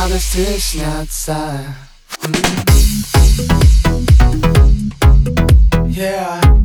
радости снятся Yeah Yeah